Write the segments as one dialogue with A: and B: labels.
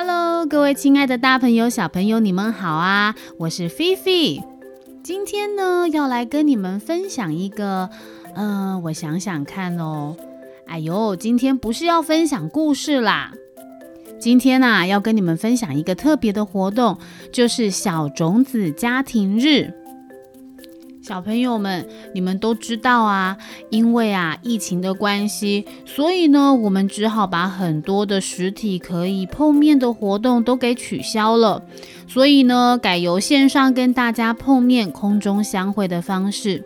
A: Hello，各位亲爱的大朋友、小朋友，你们好啊！我是菲菲，今天呢要来跟你们分享一个，嗯，我想想看哦。哎呦，今天不是要分享故事啦，今天呐要跟你们分享一个特别的活动，就是小种子家庭日。小朋友们，你们都知道啊，因为啊疫情的关系，所以呢，我们只好把很多的实体可以碰面的活动都给取消了，所以呢，改由线上跟大家碰面、空中相会的方式。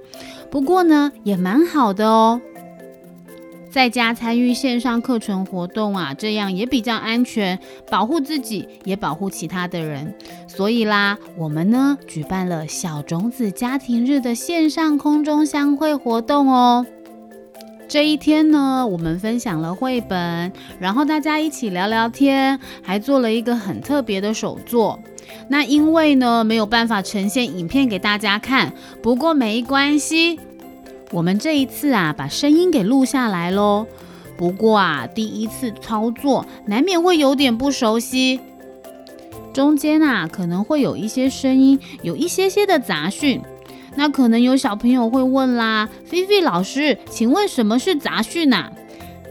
A: 不过呢，也蛮好的哦。在家参与线上课程活动啊，这样也比较安全，保护自己也保护其他的人。所以啦，我们呢举办了小种子家庭日的线上空中相会活动哦。这一天呢，我们分享了绘本，然后大家一起聊聊天，还做了一个很特别的手作。那因为呢没有办法呈现影片给大家看，不过没关系。我们这一次啊，把声音给录下来喽。不过啊，第一次操作难免会有点不熟悉，中间啊可能会有一些声音，有一些些的杂讯。那可能有小朋友会问啦：“菲菲老师，请问什么是杂讯呐？”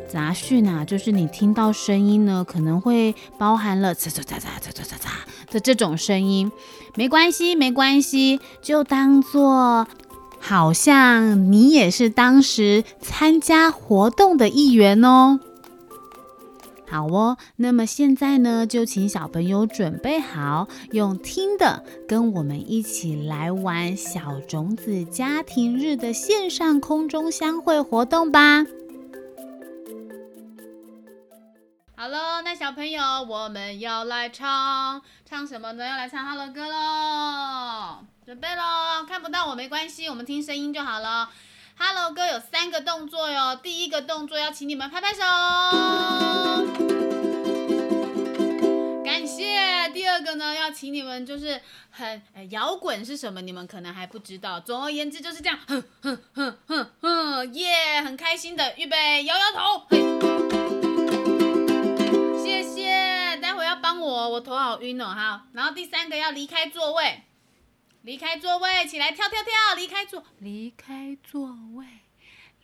A: 杂讯啊，就是你听到声音呢，可能会包含了“嚓嚓嚓嚓嚓嚓嚓嚓”的这种声音。没关系，没关系，就当做。好像你也是当时参加活动的一员哦。好哦，那么现在呢，就请小朋友准备好，用听的跟我们一起来玩小种子家庭日的线上空中相会活动吧。好喽，那小朋友，我们要来唱唱什么呢？要来唱《哈喽歌》喽。准备喽，看不到我没关系，我们听声音就好了。Hello 歌有三个动作哟，第一个动作要请你们拍拍手，感谢。第二个呢，要请你们就是很摇滚是什么？你们可能还不知道。总而言之就是这样，哼哼哼哼哼，耶，很开心的，预备，摇摇头，嘿，我，我头好晕哦，哈。然后第三个要离开座位。离开座位，起来跳跳跳！离开座，离开座位，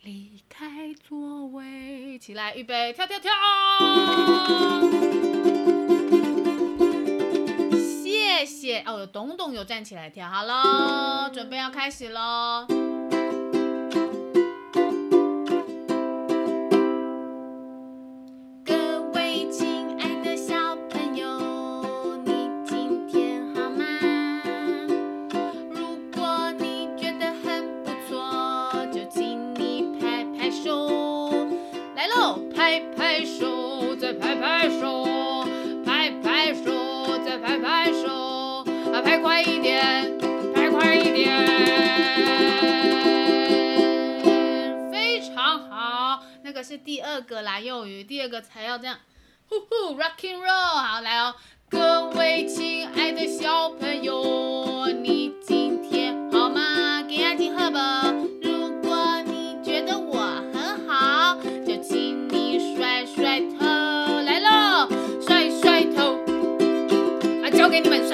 A: 离开座位，起来，预备，跳跳跳！谢谢哦，董董有站起来跳，好喽，准备要开始喽。开快一点，开快一点，非常好。那个是第二个啦，幼鱼，第二个才要这样，呼呼，rocking roll，好来哦，各位亲爱的小朋友，你今天好吗？给眼睛喝吧。如果你觉得我很好，就请你甩甩头，来喽，甩甩头，啊，交给你们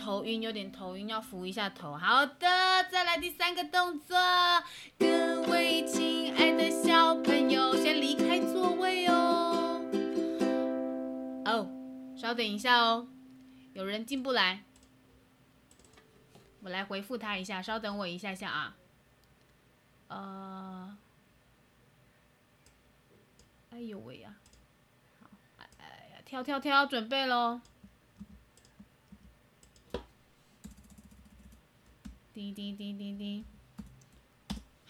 A: 头晕，有点头晕，要扶一下头。好的，再来第三个动作。各位亲爱的小朋友，先离开座位哦。哦，稍等一下哦，有人进不来，我来回复他一下，稍等我一下下啊。呃，哎呦喂呀，好，哎呀，跳跳跳，准备喽。叮叮叮叮叮，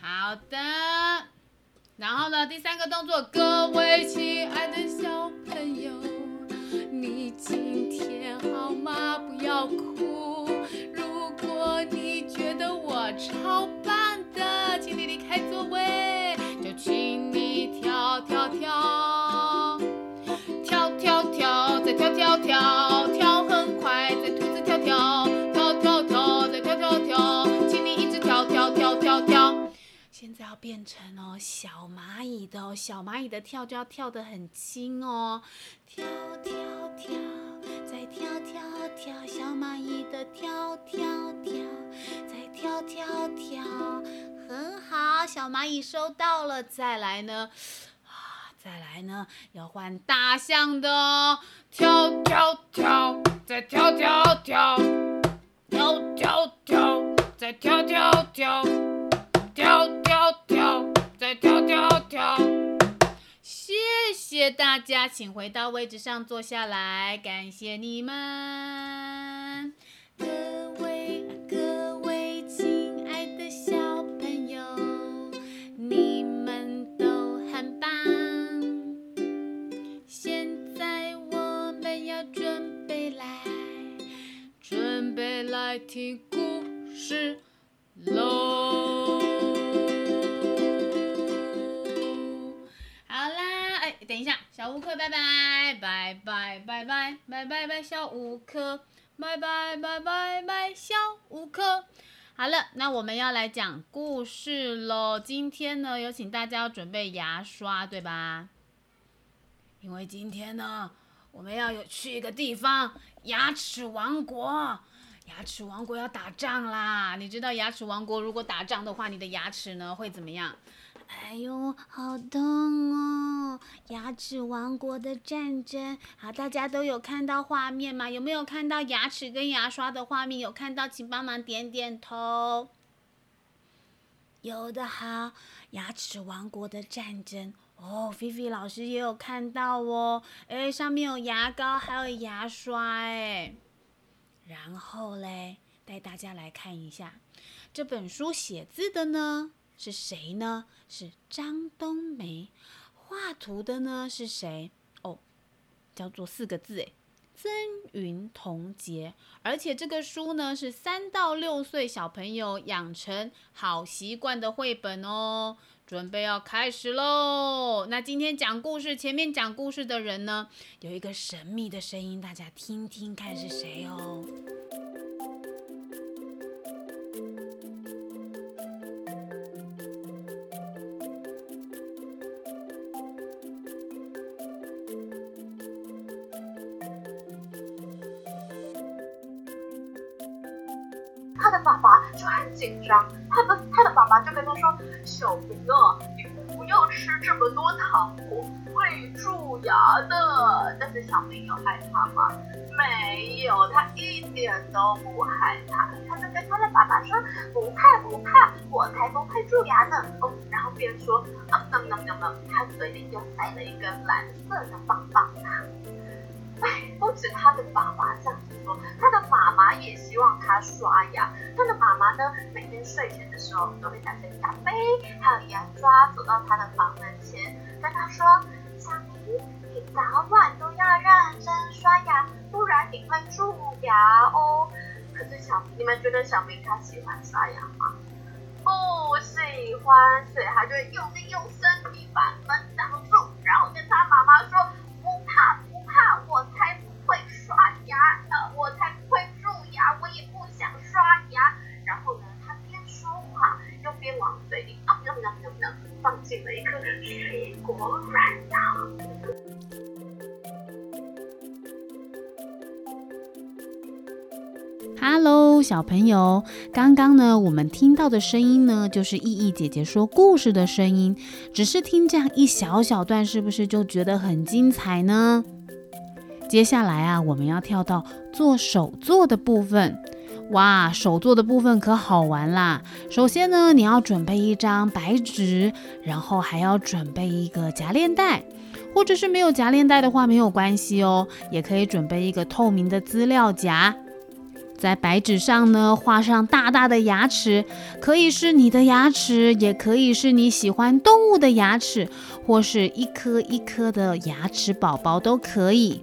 A: 好的。然后呢，第三个动作，各位亲爱的小朋友，你今天好吗？不要哭。如果你觉得我超棒的，请你离开座位，就请你跳跳跳，跳跳跳，再跳跳跳，跳现在，要变成哦小蚂蚁的哦，小蚂蚁的跳就要跳得很轻哦，跳跳跳，再跳跳跳，小蚂蚁的跳跳跳，再跳跳跳，很好，小蚂蚁收到了，再来呢，啊，再来呢，要换大象的哦，跳跳跳，再跳跳跳，跳跳跳，再跳跳。跳。谢谢大家，请回到位置上坐下来。感谢你们，各位各位亲爱的小朋友，你们都很棒。现在我们要准备来，准备来听故事喽。小乌克，拜拜拜拜拜拜拜拜拜，小乌克，拜拜拜拜拜，小乌克。好了，那我们要来讲故事喽。今天呢，有请大家要准备牙刷，对吧？因为今天呢，我们要有去一个地方——牙齿王国。牙齿王国要打仗啦！你知道牙齿王国如果打仗的话，你的牙齿呢会怎么样？哎呦，好痛哦！牙齿王国的战争，好，大家都有看到画面吗？有没有看到牙齿跟牙刷的画面？有看到，请帮忙点点头。有的好，牙齿王国的战争哦，菲菲老师也有看到哦。哎，上面有牙膏，还有牙刷，哎。然后嘞，带大家来看一下这本书写字的呢。是谁呢？是张冬梅。画图的呢是谁？哦，叫做四个字诶，曾云童杰。而且这个书呢是三到六岁小朋友养成好习惯的绘本哦。准备要开始喽！那今天讲故事，前面讲故事的人呢，有一个神秘的声音，大家听听看是谁哦。
B: 紧张，他的他的爸爸就跟他说：“小明啊，你不要吃这么多糖果，会蛀牙的。”但是小明有害怕吗？没有，他一点都不害怕。他就跟他的爸爸说：“不怕不怕，我才不会蛀牙呢。”哦，然后边说：“啊，那那那那，他嘴里就塞了一根蓝色的棒棒糖。”不止他的爸爸这样子说，他的妈妈也希望他刷牙。他的妈妈呢，每天睡前的时候都会带着牙杯还有牙刷走到他的房门前，跟他说：“小明，你早晚都要认真刷牙，不然你会蛀牙哦。”可是小，你们觉得小明他喜欢刷牙吗？不喜欢，所以他就用力用身体把门
A: 小朋友，刚刚呢，我们听到的声音呢，就是意义姐姐说故事的声音。只是听这样一小小段，是不是就觉得很精彩呢？接下来啊，我们要跳到做手作的部分。哇，手作的部分可好玩啦！首先呢，你要准备一张白纸，然后还要准备一个夹链袋，或者是没有夹链袋的话没有关系哦，也可以准备一个透明的资料夹。在白纸上呢，画上大大的牙齿，可以是你的牙齿，也可以是你喜欢动物的牙齿，或是一颗一颗的牙齿宝宝都可以。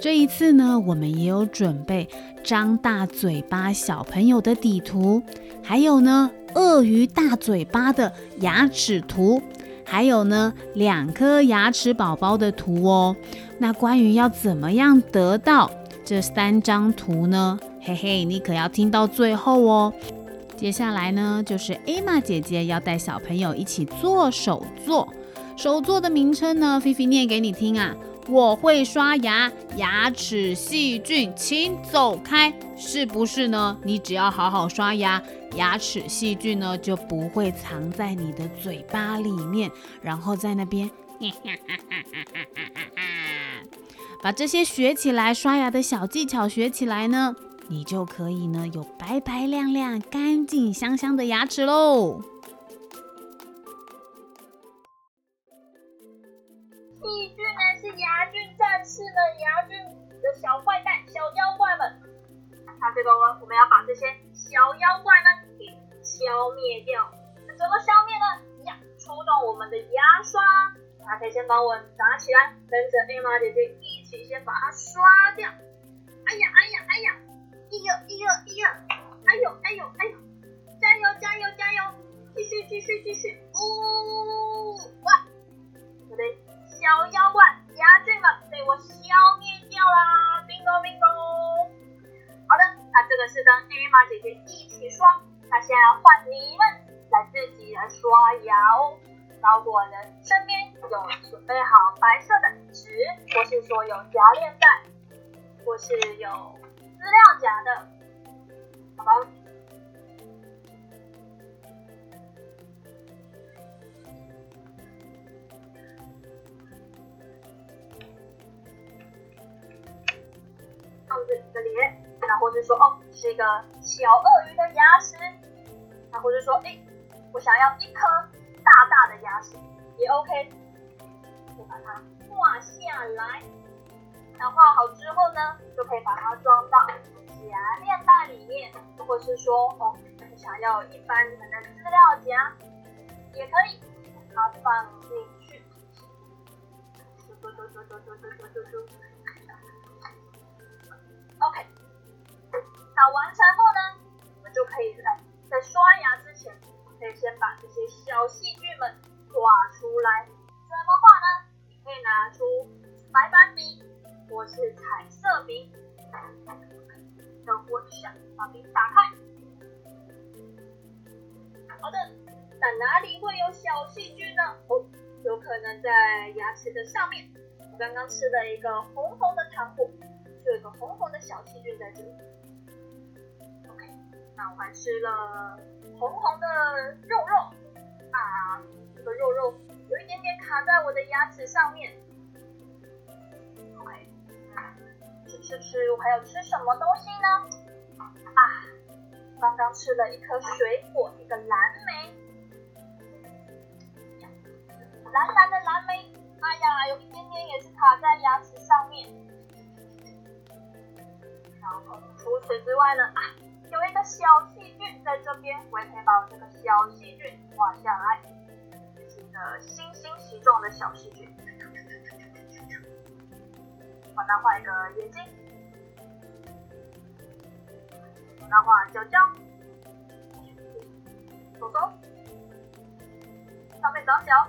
A: 这一次呢，我们也有准备张大嘴巴小朋友的底图，还有呢鳄鱼大嘴巴的牙齿图，还有呢两颗牙齿宝宝的图哦。那关于要怎么样得到这三张图呢？嘿嘿，你可要听到最后哦。接下来呢，就是艾玛姐姐要带小朋友一起做手作。手作的名称呢，菲菲念给你听啊。我会刷牙，牙齿细菌请走开，是不是呢？你只要好好刷牙，牙齿细菌呢就不会藏在你的嘴巴里面，然后在那边，把这些学起来，刷牙的小技巧学起来呢。你就可以呢，有白白亮亮、干净香香的牙齿喽。
C: 细菌呢是牙菌战士的牙菌的小坏蛋、小妖怪们。那这个我们要把这些小妖怪们给消灭掉。那怎么消灭呢？呀，出动我们的牙刷。大家可以先帮我拿起来，跟着艾玛姐姐一起先把它刷掉。哎呀！一二一二一二，哎呦哎呦哎呦，加油加油加油，继续继续继续，呜哇！我的小妖怪牙菌们被我消灭掉啦，bingo bingo。好的，那这个是跟艾玛姐姐一起刷，那现在换你们来自己来刷牙哦。如果呢身边有准备好白色的纸，或是说有夹链带，或是有。资料夹的，好吧。放着你的脸，那或者说哦，是一个小鳄鱼的牙齿，然后就说哎，我想要一颗大大的牙齿也 OK，就把它画下来。那画好之后呢，就可以把它装到夹链袋里面，或是说哦，你想要一般的资料夹，也可以把它放进去。OK，那完成后呢，我们就可以在在刷牙之前，可以先把这些小细菌们画出来。我是彩色笔，等我一下，把笔打开。好的，那哪里会有小细菌呢？哦，有可能在牙齿的上面。我刚刚吃了一个红红的糖果，就有个红红的小细菌在这里。OK，那我还吃了红红的肉肉啊，这个肉肉有一点点卡在我的牙齿上面。吃吃，我还要吃什么东西呢？啊，刚刚吃了一颗水果，一个蓝莓，蓝蓝的蓝莓。哎呀，有一点点也是卡在牙齿上面。然后除此之外呢，啊，有一个小细菌在这边，我也可以把我这个小细菌画下来，是一个星星形状的小细菌。帮他画一个眼睛，帮他画脚脚，手手，上面长脚。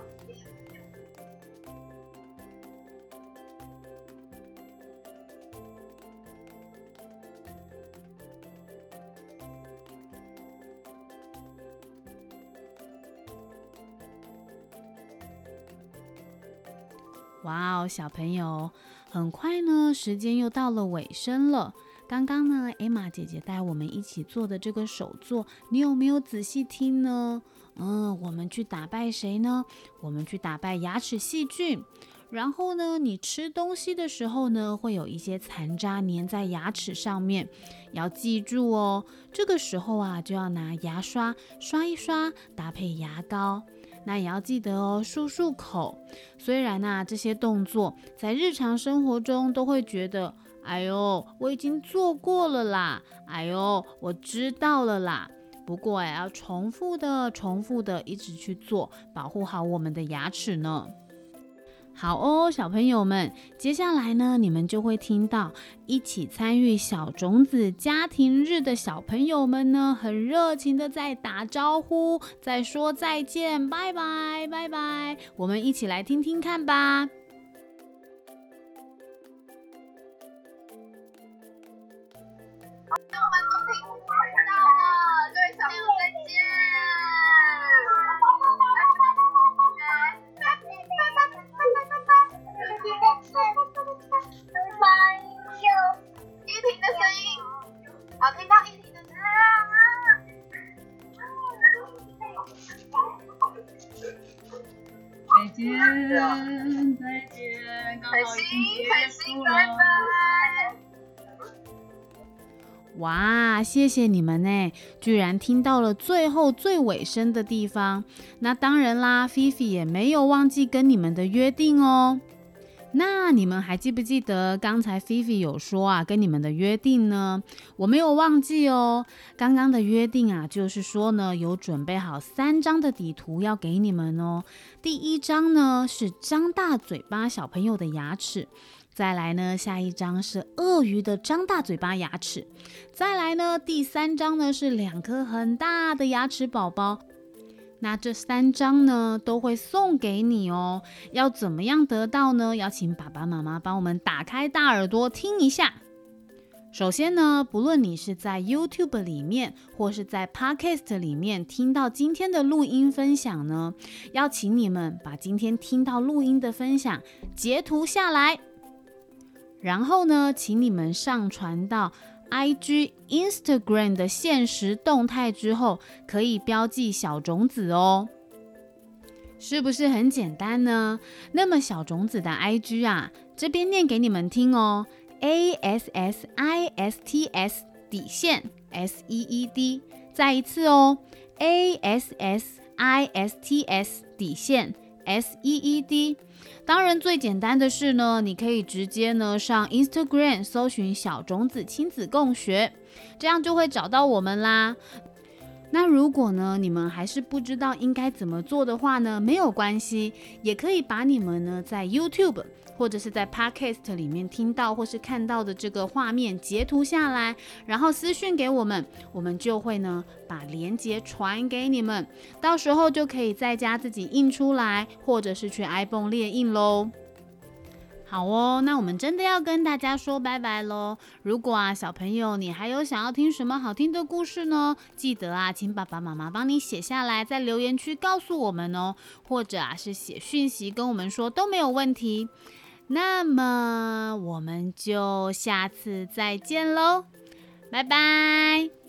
A: 哇哦，小朋友！很快呢，时间又到了尾声了。刚刚呢，艾玛姐姐带我们一起做的这个手作，你有没有仔细听呢？嗯，我们去打败谁呢？我们去打败牙齿细菌。然后呢，你吃东西的时候呢，会有一些残渣粘在牙齿上面，要记住哦。这个时候啊，就要拿牙刷刷一刷，搭配牙膏。那也要记得哦，漱漱口。虽然呐，这些动作在日常生活中都会觉得，哎呦，我已经做过了啦，哎呦，我知道了啦。不过也要重复的、重复的一直去做，保护好我们的牙齿呢。好哦，小朋友们，接下来呢，你们就会听到一起参与小种子家庭日的小朋友们呢，很热情的在打招呼，在说再见，拜拜，拜拜。我们一起来听听看吧。
C: 好，听到一里的啊
A: 再见，再见，刚
C: 可
A: 好已经
C: 惜，
A: 结
C: 可惜，
A: 束
C: 拜
A: 了。
C: 拜。
A: 哇，谢谢你们呢，居然听到了最后最尾声的地方。那当然啦，菲菲也没有忘记跟你们的约定哦。那你们还记不记得刚才菲菲有说啊，跟你们的约定呢？我没有忘记哦。刚刚的约定啊，就是说呢，有准备好三张的底图要给你们哦。第一张呢是张大嘴巴小朋友的牙齿，再来呢下一张是鳄鱼的张大嘴巴牙齿，再来呢第三张呢是两颗很大的牙齿宝宝。那这三张呢都会送给你哦。要怎么样得到呢？要请爸爸妈妈帮我们打开大耳朵听一下。首先呢，不论你是在 YouTube 里面，或是在 Podcast 里面听到今天的录音分享呢，要请你们把今天听到录音的分享截图下来，然后呢，请你们上传到 IG、Instagram 的现实动态之后，可以标记小种子哦。是不是很简单呢？那么小种子的 IG 啊，这边念给你们听哦，A S S I S T S 底线 S E E D，再一次哦，A S S I S T S 底线 S E E D。当然，最简单的是呢，你可以直接呢上 Instagram 搜寻“小种子亲子共学”，这样就会找到我们啦。那如果呢，你们还是不知道应该怎么做的话呢，没有关系，也可以把你们呢在 YouTube 或者是在 Podcast 里面听到或是看到的这个画面截图下来，然后私讯给我们，我们就会呢把链接传给你们，到时候就可以在家自己印出来，或者是去 iPhone 列印喽。好哦，那我们真的要跟大家说拜拜喽。如果啊，小朋友你还有想要听什么好听的故事呢？记得啊，请爸爸妈妈帮你写下来，在留言区告诉我们哦，或者啊是写讯息跟我们说都没有问题。那么我们就下次再见喽，拜拜。